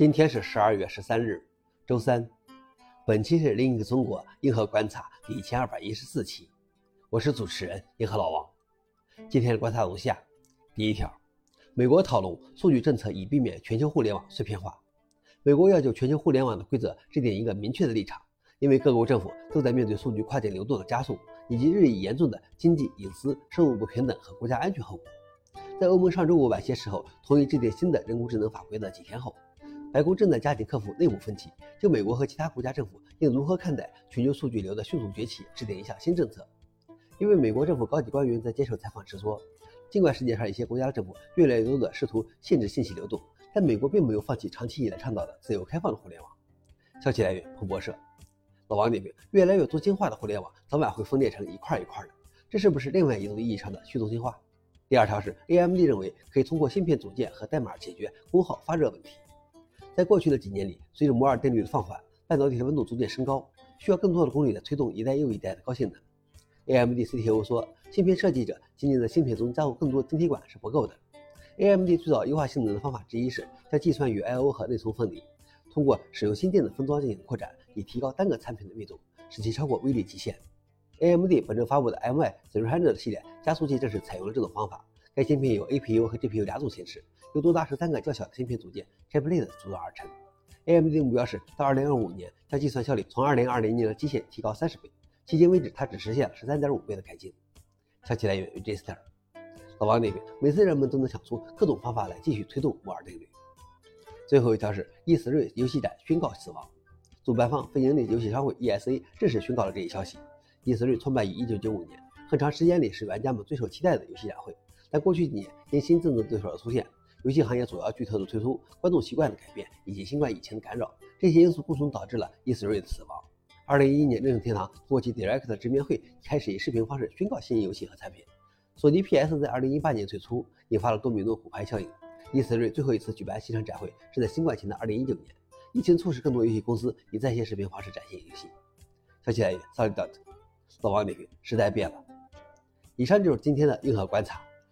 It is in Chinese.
今天是十二月十三日，周三。本期是另一个中国硬核观察第一千二百一十四期，我是主持人硬核老王。今天的观察如下：第一条，美国讨论数据政策以避免全球互联网碎片化。美国要就全球互联网的规则制定一个明确的立场，因为各国政府都在面对数据跨境流动的加速以及日益严重的经济隐私、生物不平等和国家安全后果。在欧盟上周五晚些时候同意制定新的人工智能法规的几天后。白宫正在加紧克服内部分歧，就美国和其他国家政府应如何看待全球数据流的迅速崛起制定一项新政策。一位美国政府高级官员在接受采访时说：“尽管世界上一些国家的政府越来越多地试图限制信息流动，但美国并没有放弃长期以来倡导的自由开放的互联网。”消息来源：彭博社。老王点评：越来越多精化的互联网早晚会分裂成一块一块的，这是不是另外一种意义上的去中心化？第二条是 AMD 认为可以通过芯片组件和代码解决功耗发热问题。在过去的几年里，随着摩尔定律的放缓，半导体的温度逐渐升高，需要更多的功率来推动一代又一代的高性能。AMD CTO 说，芯片设计者仅仅在芯片中加入更多晶体管是不够的。AMD 最早优化性能的方法之一是将计算与 I/O 和内存分离，通过使用新电子封装进行扩展，以提高单个产品的密度，使其超过微粒极限。AMD 本周发布的 MI300 系列加速器正是采用了这种方法。该芯片由 APU 和 GPU 两种形式。由多达十三个较小的芯片组件 chiplet 组装而成。AMD 的目标是到2025年将计算效率从2020年的基线提高三十倍。迄今为止，它只实现了十三点五倍的改进。消息来源 j s t e r 老王那边，每次人们都能想出各种方法来继续推动摩尔定律。最后一条是 E3 游戏展宣告死亡。主办方非盈利游戏商会 ESA 正式宣告了这一消息。E3 创办于1995年，很长时间里是玩家们最受期待的游戏展会。但过去几年，因新竞争对手的出现，游戏行业主要巨头的退出、观众习惯的改变以及新冠疫情的干扰，这些因素共同导致了 E3 的死亡。二零一一年，任天堂通过其 Direct 直面会开始以视频方式宣告新游戏和产品。索尼 PS 在二零一八年退出，引发了多米诺骨牌效应。E3 最后一次举办线上展会是在新冠前的二零一九年。疫情促使更多游戏公司以在线视频方式展现游戏。消息来源：SOLIDOT。老王点评：时代变了。以上就是今天的硬核观察。